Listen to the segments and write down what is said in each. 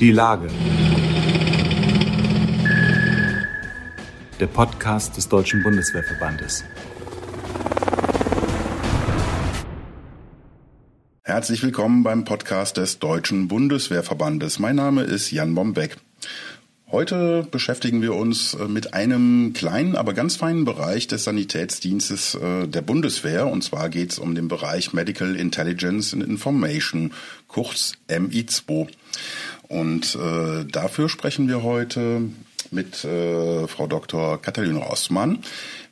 Die Lage. Der Podcast des Deutschen Bundeswehrverbandes. Herzlich willkommen beim Podcast des Deutschen Bundeswehrverbandes. Mein Name ist Jan Bombeck. Heute beschäftigen wir uns äh, mit einem kleinen, aber ganz feinen Bereich des Sanitätsdienstes äh, der Bundeswehr. Und zwar geht es um den Bereich Medical Intelligence and Information, kurz MI2. Und äh, dafür sprechen wir heute mit äh, Frau Dr. Katharina Rossmann,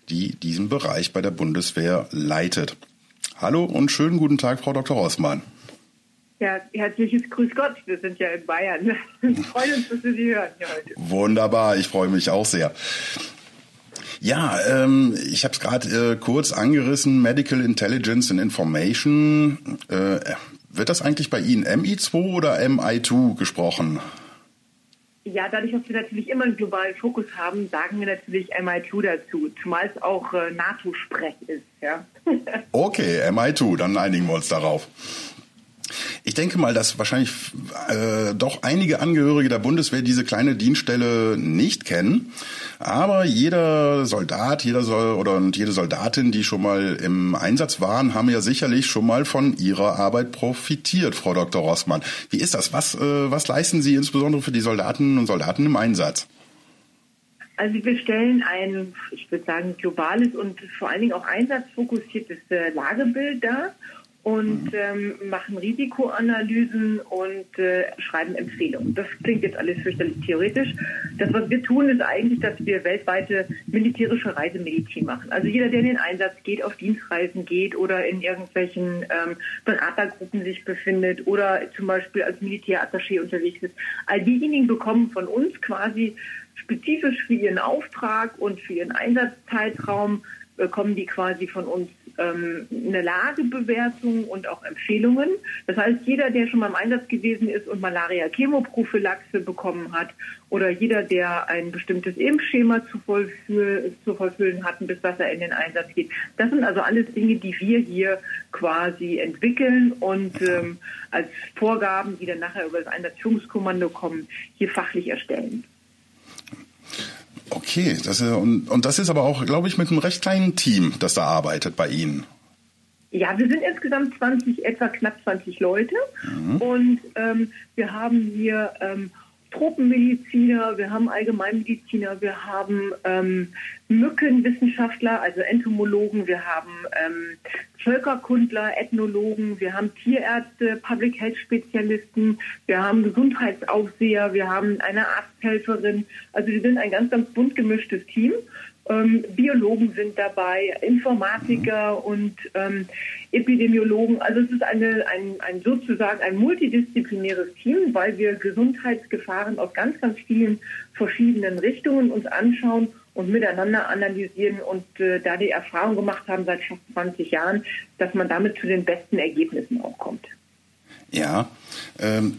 die diesen Bereich bei der Bundeswehr leitet. Hallo und schönen guten Tag, Frau Dr. Rossmann. Ja, herzliches Grüß Gott. Wir sind ja in Bayern. Wir freuen uns, dass wir Sie hören hier heute. Wunderbar, ich freue mich auch sehr. Ja, ähm, ich habe es gerade äh, kurz angerissen, Medical Intelligence and Information. Äh, wird das eigentlich bei Ihnen MI2 oder MI2 gesprochen? Ja, dadurch, dass wir natürlich immer einen globalen Fokus haben, sagen wir natürlich MI2 dazu, zumal es auch äh, NATO-Sprech ist. Ja. okay, MI2, dann einigen wir uns darauf. Ich denke mal, dass wahrscheinlich äh, doch einige Angehörige der Bundeswehr diese kleine Dienststelle nicht kennen. Aber jeder Soldat, jeder soll oder und jede Soldatin, die schon mal im Einsatz waren, haben ja sicherlich schon mal von ihrer Arbeit profitiert, Frau Dr. Rossmann. Wie ist das? Was, äh, was leisten Sie insbesondere für die Soldatinnen und Soldaten im Einsatz? Also wir stellen ein, ich würde sagen, globales und vor allen Dingen auch einsatzfokussiertes äh, Lagebild dar und ähm, machen Risikoanalysen und äh, schreiben Empfehlungen. Das klingt jetzt alles fürchterlich theoretisch. Das, was wir tun, ist eigentlich, dass wir weltweite militärische Reisemedizin machen. Also jeder, der in den Einsatz geht, auf Dienstreisen geht oder in irgendwelchen ähm, Beratergruppen sich befindet oder zum Beispiel als Militärattaché unterwegs ist, all diejenigen bekommen von uns quasi spezifisch für ihren Auftrag und für ihren Einsatzzeitraum bekommen die quasi von uns ähm, eine Lagebewertung und auch Empfehlungen. Das heißt, jeder, der schon mal im Einsatz gewesen ist und Malaria-Chemoprophylaxe bekommen hat oder jeder, der ein bestimmtes Impfschema zu, vollfühl, zu vollfüllen hat, bis was er in den Einsatz geht. Das sind also alles Dinge, die wir hier quasi entwickeln und ähm, als Vorgaben, die dann nachher über das Einsatzführungskommando kommen, hier fachlich erstellen. Okay, das ist, und, und das ist aber auch, glaube ich, mit einem recht kleinen Team, das da arbeitet bei Ihnen. Ja, wir sind insgesamt 20, etwa knapp 20 Leute mhm. und ähm, wir haben hier ähm, Tropenmediziner, wir haben Allgemeinmediziner, wir haben ähm, Mückenwissenschaftler, also Entomologen, wir haben ähm, Völkerkundler, Ethnologen, wir haben Tierärzte, Public Health Spezialisten, wir haben Gesundheitsaufseher, wir haben eine Arzthelferin. Also wir sind ein ganz, ganz bunt gemischtes Team. Ähm, Biologen sind dabei, Informatiker und ähm, Epidemiologen. Also es ist eine, ein, ein sozusagen ein multidisziplinäres Team, weil wir Gesundheitsgefahren aus ganz, ganz vielen verschiedenen Richtungen uns anschauen und miteinander analysieren und äh, da die Erfahrung gemacht haben seit fast 20 Jahren, dass man damit zu den besten Ergebnissen auch kommt. Ja, ähm,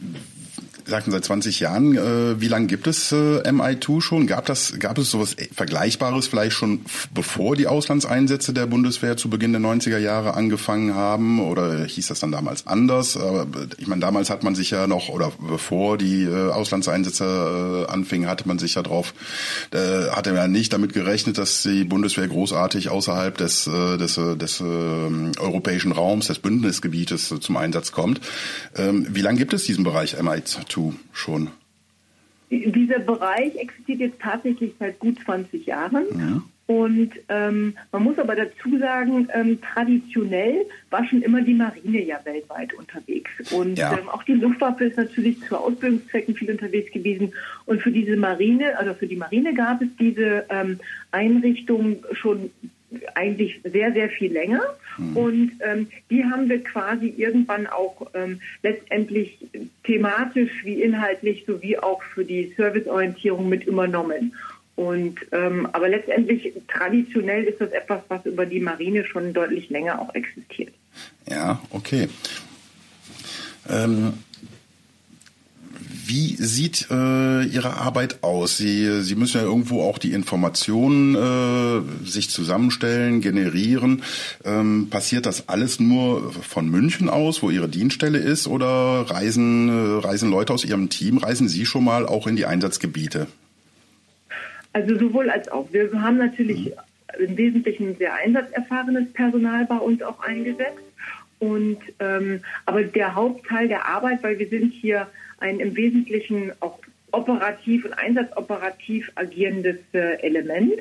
sagten seit 20 Jahren. Äh, wie lange gibt es äh, MI2 schon? Gab das, gab es sowas Vergleichbares vielleicht schon bevor die Auslandseinsätze der Bundeswehr zu Beginn der 90er Jahre angefangen haben? Oder hieß das dann damals anders? Aber ich meine, damals hat man sich ja noch, oder bevor die äh, Auslandseinsätze äh, anfingen, hatte man sich ja drauf, äh, hatte man ja nicht damit gerechnet, dass die Bundeswehr großartig außerhalb des, äh, des, äh, des äh, europäischen Raums, des Bündnisgebietes äh, zum Einsatz kommt. Ähm, wie lange gibt es diesen Bereich MI2? Dazu schon? Dieser Bereich existiert jetzt tatsächlich seit gut 20 Jahren. Ja. Und ähm, man muss aber dazu sagen, ähm, traditionell war schon immer die Marine ja weltweit unterwegs. Und ja. ähm, auch die Luftwaffe ist natürlich zu Ausbildungszwecken viel unterwegs gewesen. Und für diese Marine, also für die Marine gab es diese ähm, Einrichtung schon eigentlich sehr, sehr viel länger. Mhm. Und ähm, die haben wir quasi irgendwann auch ähm, letztendlich thematisch wie inhaltlich sowie auch für die Serviceorientierung mit übernommen. Und ähm, aber letztendlich traditionell ist das etwas, was über die Marine schon deutlich länger auch existiert. Ja, okay. Ähm, Wie sieht äh, Ihre Arbeit aus? Sie, Sie müssen ja irgendwo auch die Informationen äh, sich zusammenstellen, generieren. Ähm, passiert das alles nur von München aus, wo Ihre Dienststelle ist, oder reisen, äh, reisen Leute aus Ihrem Team, reisen Sie schon mal auch in die Einsatzgebiete? Also sowohl als auch. Wir haben natürlich mhm. im Wesentlichen sehr einsatzerfahrenes Personal bei uns auch eingesetzt. Und ähm, aber der Hauptteil der Arbeit, weil wir sind hier ein im Wesentlichen auch operativ und einsatzoperativ agierendes äh, Element.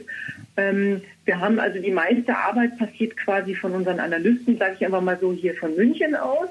Ähm, wir haben also die meiste Arbeit passiert quasi von unseren Analysten, sage ich einfach mal so hier von München aus.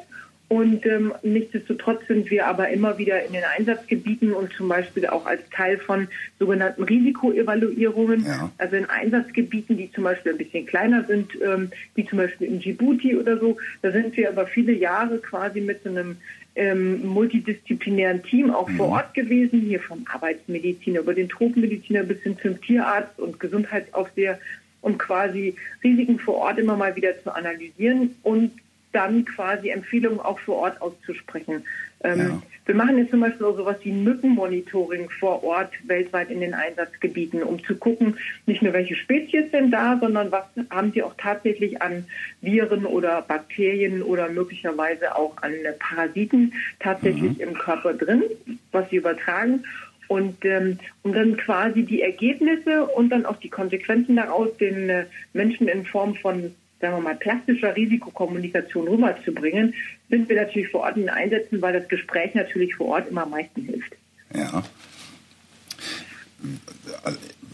Und ähm, nichtsdestotrotz sind wir aber immer wieder in den Einsatzgebieten und zum Beispiel auch als Teil von sogenannten Risikoevaluierungen, ja. also in Einsatzgebieten, die zum Beispiel ein bisschen kleiner sind, ähm, wie zum Beispiel in Djibouti oder so. Da sind wir aber viele Jahre quasi mit so einem ähm, multidisziplinären Team auch mhm. vor Ort gewesen, hier vom Arbeitsmediziner über den Tropenmediziner bis hin zum Tierarzt und Gesundheitsaufseher, um quasi Risiken vor Ort immer mal wieder zu analysieren und dann quasi Empfehlungen auch vor Ort auszusprechen. Ähm, ja. Wir machen jetzt zum Beispiel auch sowas wie Mückenmonitoring vor Ort weltweit in den Einsatzgebieten, um zu gucken, nicht nur welche Spezies sind da, sondern was haben sie auch tatsächlich an Viren oder Bakterien oder möglicherweise auch an Parasiten tatsächlich mhm. im Körper drin, was sie übertragen. Und ähm, um dann quasi die Ergebnisse und dann auch die Konsequenzen daraus den äh, Menschen in Form von sagen wir mal, plastischer Risikokommunikation rüberzubringen, sind wir natürlich vor Ort in Einsätzen, weil das Gespräch natürlich vor Ort immer am meisten hilft. Ja.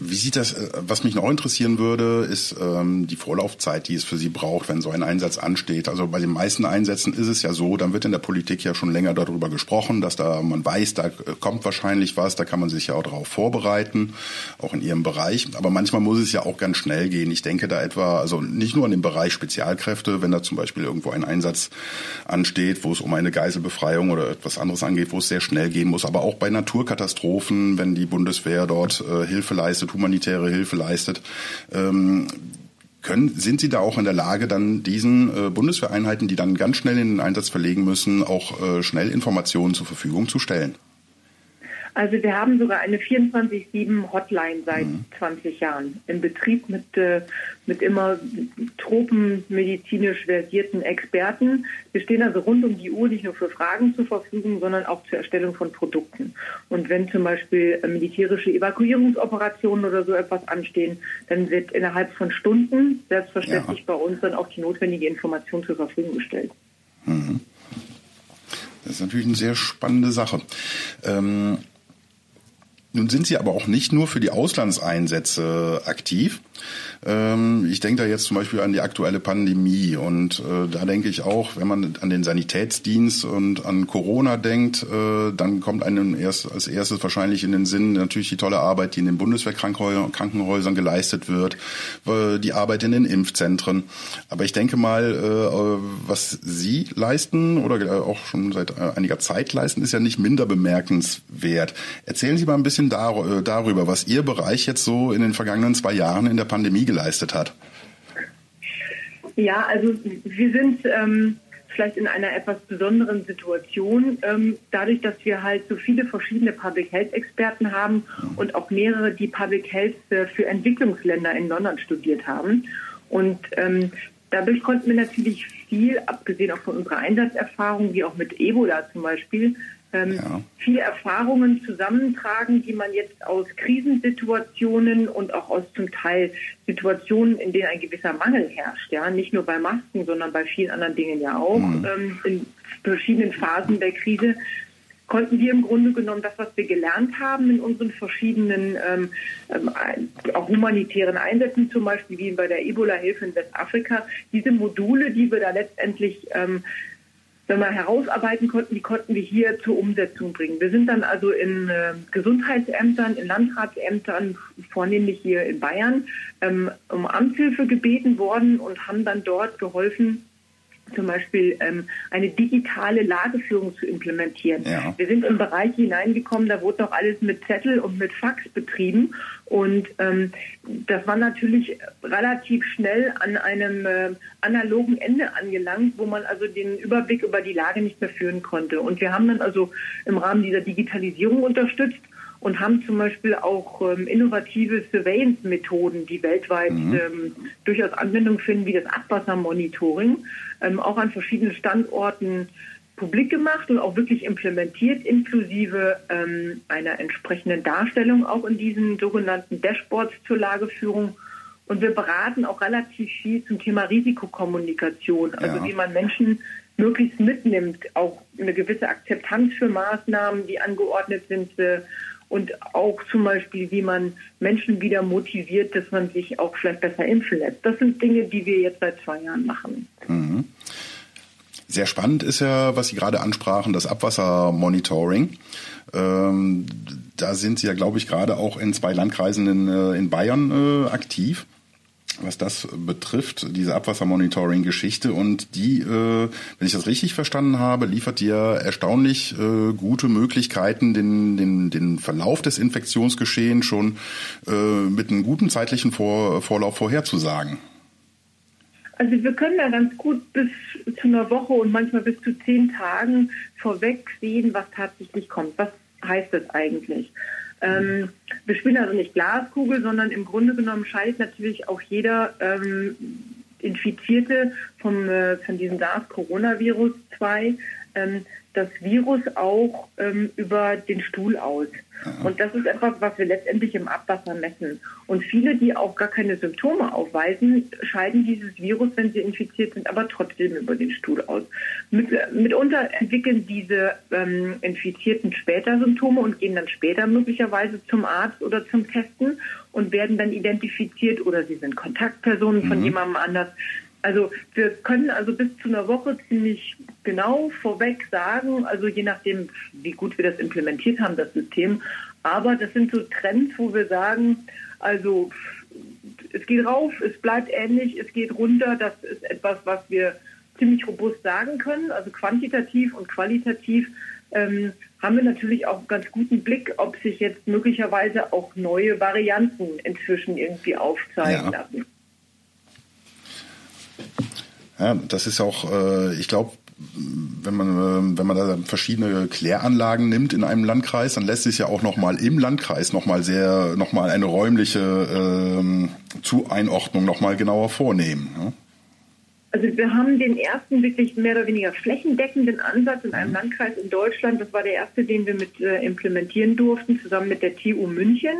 Wie sieht das, äh, was mich noch interessieren würde, ist ähm, die Vorlaufzeit, die es für Sie braucht, wenn so ein Einsatz ansteht. Also bei den meisten Einsätzen ist es ja so, dann wird in der Politik ja schon länger darüber gesprochen, dass da man weiß, da kommt wahrscheinlich was, da kann man sich ja auch darauf vorbereiten, auch in Ihrem Bereich. Aber manchmal muss es ja auch ganz schnell gehen. Ich denke da etwa, also nicht nur in dem Bereich Spezialkräfte, wenn da zum Beispiel irgendwo ein Einsatz ansteht, wo es um eine Geiselbefreiung oder etwas anderes angeht, wo es sehr schnell gehen muss, aber auch bei Naturkatastrophen, wenn die Bundeswehr dort äh, Hilfe leistet, leistet, humanitäre Hilfe leistet. Ähm, können, sind Sie da auch in der Lage, dann diesen äh, Bundeswehreinheiten, die dann ganz schnell in den Einsatz verlegen müssen, auch äh, schnell Informationen zur Verfügung zu stellen? Also wir haben sogar eine 24-7 Hotline seit mhm. 20 Jahren in Betrieb mit, äh, mit immer tropenmedizinisch versierten Experten. Wir stehen also rund um die Uhr nicht nur für Fragen zur Verfügung, sondern auch zur Erstellung von Produkten. Und wenn zum Beispiel äh, militärische Evakuierungsoperationen oder so etwas anstehen, dann wird innerhalb von Stunden selbstverständlich ja. bei uns dann auch die notwendige Information zur Verfügung gestellt. Mhm. Das ist natürlich eine sehr spannende Sache. Ähm nun sind Sie aber auch nicht nur für die Auslandseinsätze aktiv. Ähm, ich denke da jetzt zum Beispiel an die aktuelle Pandemie und äh, da denke ich auch, wenn man an den Sanitätsdienst und an Corona denkt, äh, dann kommt einem erst als erstes wahrscheinlich in den Sinn natürlich die tolle Arbeit, die in den Bundeswehrkrankenhäusern geleistet wird, äh, die Arbeit in den Impfzentren. Aber ich denke mal, was Sie leisten oder auch schon seit einiger Zeit leisten, ist ja nicht minder bemerkenswert. Erzählen Sie mal ein bisschen darüber, was Ihr Bereich jetzt so in den vergangenen zwei Jahren in der Pandemie geleistet hat? Ja, also wir sind ähm, vielleicht in einer etwas besonderen Situation, ähm, dadurch, dass wir halt so viele verschiedene Public Health Experten haben und auch mehrere, die Public Health für Entwicklungsländer in London studiert haben. Und ähm, dadurch konnten wir natürlich viel, abgesehen auch von unserer Einsatzerfahrung, wie auch mit Ebola zum Beispiel, ähm, ja. viele Erfahrungen zusammentragen, die man jetzt aus Krisensituationen und auch aus zum Teil Situationen, in denen ein gewisser Mangel herrscht, ja, nicht nur bei Masken, sondern bei vielen anderen Dingen ja auch, mhm. ähm, in verschiedenen Phasen der Krise, konnten wir im Grunde genommen das, was wir gelernt haben in unseren verschiedenen ähm, ähm auch humanitären Einsätzen, zum Beispiel wie bei der Ebola-Hilfe in Westafrika, diese Module, die wir da letztendlich ähm, wenn wir herausarbeiten konnten, die konnten wir hier zur Umsetzung bringen. Wir sind dann also in äh, Gesundheitsämtern, in Landratsämtern, vornehmlich hier in Bayern, ähm, um Amtshilfe gebeten worden und haben dann dort geholfen, zum Beispiel ähm, eine digitale Lageführung zu implementieren. Ja. Wir sind im Bereich hineingekommen, da wurde noch alles mit Zettel und mit Fax betrieben. Und ähm, das war natürlich relativ schnell an einem äh, analogen Ende angelangt, wo man also den Überblick über die Lage nicht mehr führen konnte. Und wir haben dann also im Rahmen dieser Digitalisierung unterstützt und haben zum Beispiel auch ähm, innovative Surveillance-Methoden, die weltweit mhm. ähm, durchaus Anwendung finden, wie das Abwassermonitoring, ähm, auch an verschiedenen Standorten publik gemacht und auch wirklich implementiert, inklusive ähm, einer entsprechenden Darstellung auch in diesen sogenannten Dashboards zur Lageführung. Und wir beraten auch relativ viel zum Thema Risikokommunikation, also ja. wie man Menschen möglichst mitnimmt, auch eine gewisse Akzeptanz für Maßnahmen, die angeordnet sind, äh, und auch zum Beispiel, wie man Menschen wieder motiviert, dass man sich auch vielleicht besser impfen lässt. Das sind Dinge, die wir jetzt seit zwei Jahren machen. Mhm. Sehr spannend ist ja, was Sie gerade ansprachen, das Abwassermonitoring. Ähm, da sind Sie ja, glaube ich, gerade auch in zwei Landkreisen in, äh, in Bayern äh, aktiv was das betrifft, diese Abwassermonitoring-Geschichte. Und die, äh, wenn ich das richtig verstanden habe, liefert dir erstaunlich äh, gute Möglichkeiten, den, den, den Verlauf des Infektionsgeschehens schon äh, mit einem guten zeitlichen Vor Vorlauf vorherzusagen. Also wir können da ganz gut bis zu einer Woche und manchmal bis zu zehn Tagen vorweg sehen, was tatsächlich kommt. Was heißt das eigentlich? Ähm, wir spielen also nicht Glaskugel, sondern im Grunde genommen scheidet natürlich auch jeder ähm, Infizierte vom, äh, von diesem SARS-Coronavirus 2 ähm, das Virus auch ähm, über den Stuhl aus. Und das ist etwas, was wir letztendlich im Abwasser messen. Und viele, die auch gar keine Symptome aufweisen, scheiden dieses Virus, wenn sie infiziert sind, aber trotzdem über den Stuhl aus. Mit, mitunter entwickeln diese ähm, Infizierten später Symptome und gehen dann später möglicherweise zum Arzt oder zum Testen und werden dann identifiziert oder sie sind Kontaktpersonen von mhm. jemandem anders. Also wir können also bis zu einer Woche ziemlich genau vorweg sagen, also je nachdem, wie gut wir das implementiert haben, das System. Aber das sind so Trends, wo wir sagen, also es geht rauf, es bleibt ähnlich, es geht runter. Das ist etwas, was wir ziemlich robust sagen können, also quantitativ und qualitativ. Ähm, haben wir natürlich auch einen ganz guten Blick, ob sich jetzt möglicherweise auch neue Varianten inzwischen irgendwie aufzeigen ja. lassen. Ja, das ist auch, äh, ich glaube, wenn man äh, wenn man da verschiedene Kläranlagen nimmt in einem Landkreis, dann lässt sich ja auch noch mal im Landkreis noch mal sehr noch mal eine räumliche ähm, Zueinordnung noch mal genauer vornehmen. Ja? Also wir haben den ersten wirklich mehr oder weniger flächendeckenden Ansatz in einem mhm. Landkreis in Deutschland. Das war der erste, den wir mit äh, implementieren durften, zusammen mit der TU München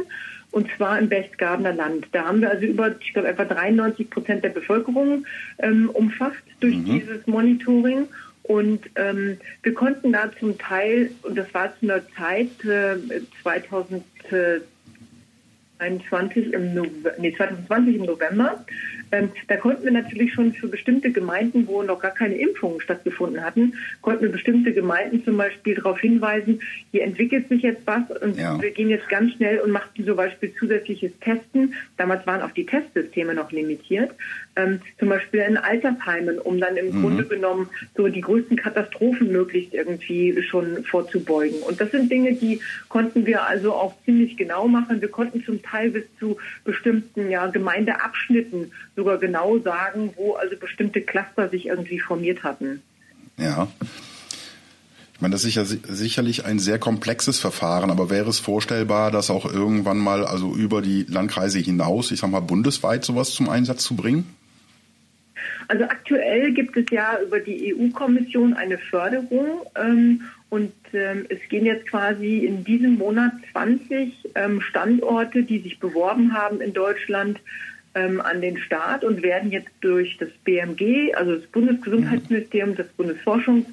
und zwar im Westgardener Land. Da haben wir also über, ich glaube, etwa 93 Prozent der Bevölkerung ähm, umfasst durch mhm. dieses Monitoring. Und ähm, wir konnten da zum Teil, und das war zu einer Zeit äh, 2021 im November, nee, 2020 im November, ähm, da konnten wir natürlich schon für bestimmte Gemeinden, wo noch gar keine Impfungen stattgefunden hatten, konnten wir bestimmte Gemeinden zum Beispiel darauf hinweisen, hier entwickelt sich jetzt was und ja. wir gehen jetzt ganz schnell und machen zum Beispiel zusätzliches Testen. Damals waren auch die Testsysteme noch limitiert. Ähm, zum Beispiel in Altersheimen, um dann im mhm. Grunde genommen so die größten Katastrophen möglichst irgendwie schon vorzubeugen. Und das sind Dinge, die konnten wir also auch ziemlich genau machen. Wir konnten zum Teil bis zu bestimmten ja, Gemeindeabschnitten sogar genau sagen, wo also bestimmte Cluster sich irgendwie formiert hatten. Ja. Ich meine, das ist ja sicherlich ein sehr komplexes Verfahren, aber wäre es vorstellbar, das auch irgendwann mal also über die Landkreise hinaus, ich sag mal bundesweit sowas zum Einsatz zu bringen? Also aktuell gibt es ja über die EU-Kommission eine Förderung ähm, und ähm, es gehen jetzt quasi in diesem Monat 20 ähm, Standorte, die sich beworben haben in Deutschland, ähm, an den Start und werden jetzt durch das BMG, also das Bundesgesundheitsministerium, das Bundesforschungs-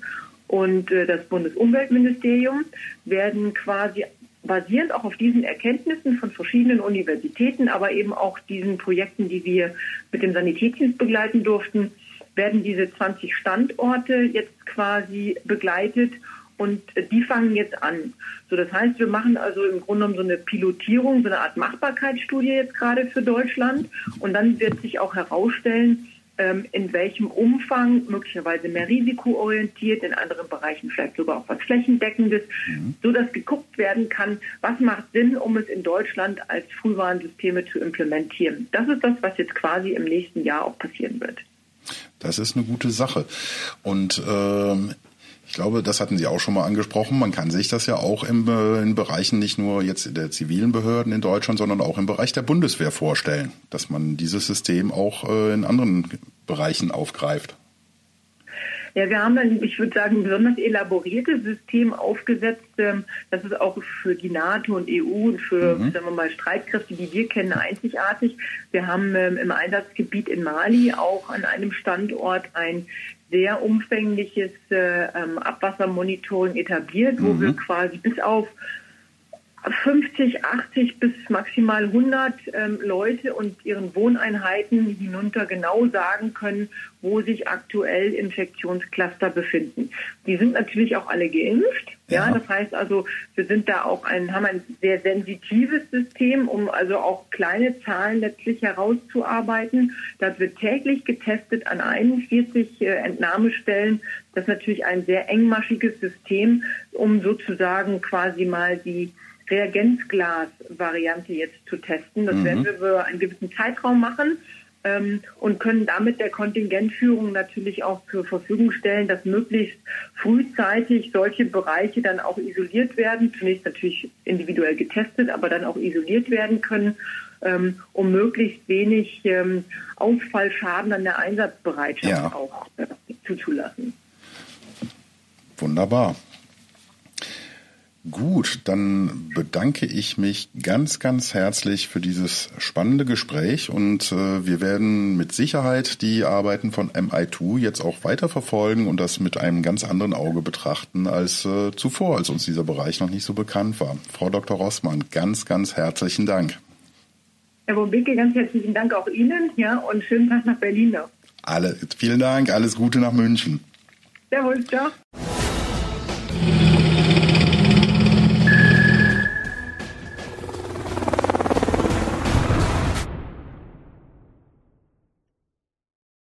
und äh, das Bundesumweltministerium, werden quasi basierend auch auf diesen Erkenntnissen von verschiedenen Universitäten, aber eben auch diesen Projekten, die wir mit dem Sanitätsdienst begleiten durften, werden diese 20 Standorte jetzt quasi begleitet und die fangen jetzt an. So, das heißt, wir machen also im Grunde genommen so eine Pilotierung, so eine Art Machbarkeitsstudie jetzt gerade für Deutschland. Und dann wird sich auch herausstellen, ähm, in welchem Umfang, möglicherweise mehr risikoorientiert, in anderen Bereichen vielleicht sogar auch was Flächendeckendes, mhm. so dass geguckt werden kann, was macht Sinn, um es in Deutschland als Frühwarnsysteme zu implementieren. Das ist das, was jetzt quasi im nächsten Jahr auch passieren wird. Das ist eine gute Sache. Und ähm, ich glaube, das hatten Sie auch schon mal angesprochen. Man kann sich das ja auch im, äh, in Bereichen nicht nur jetzt der zivilen Behörden in Deutschland, sondern auch im Bereich der Bundeswehr vorstellen, dass man dieses System auch äh, in anderen Bereichen aufgreift. Ja, wir haben dann, ich würde sagen, ein besonders elaboriertes System aufgesetzt. Ähm, das ist auch für die NATO und EU und für, mhm. sagen wir mal, Streitkräfte, die wir kennen, einzigartig. Wir haben ähm, im Einsatzgebiet in Mali auch an einem Standort ein sehr umfängliches äh, ähm, Abwassermonitoring etabliert, wo mhm. wir quasi bis auf 50, 80 bis maximal 100 ähm, Leute und ihren Wohneinheiten hinunter genau sagen können, wo sich aktuell Infektionscluster befinden. Die sind natürlich auch alle geimpft. Ja. ja, das heißt also, wir sind da auch ein, haben ein sehr sensitives System, um also auch kleine Zahlen letztlich herauszuarbeiten. Da wird täglich getestet an 41 äh, Entnahmestellen. Das ist natürlich ein sehr engmaschiges System, um sozusagen quasi mal die Reagenzglas-Variante jetzt zu testen. Das mhm. werden wir für einen gewissen Zeitraum machen ähm, und können damit der Kontingentführung natürlich auch zur Verfügung stellen, dass möglichst frühzeitig solche Bereiche dann auch isoliert werden. Zunächst natürlich individuell getestet, aber dann auch isoliert werden können, ähm, um möglichst wenig ähm, Ausfallschaden an der Einsatzbereitschaft ja. auch äh, zuzulassen. Wunderbar. Gut, dann bedanke ich mich ganz, ganz herzlich für dieses spannende Gespräch und äh, wir werden mit Sicherheit die Arbeiten von MI2 jetzt auch weiter verfolgen und das mit einem ganz anderen Auge betrachten als äh, zuvor, als uns dieser Bereich noch nicht so bekannt war. Frau Dr. Rossmann, ganz, ganz herzlichen Dank. Herr Wobicke, ganz herzlichen Dank auch Ihnen ja, und schönen Tag nach Berlin noch. Alle, vielen Dank, alles Gute nach München. Servus, ciao.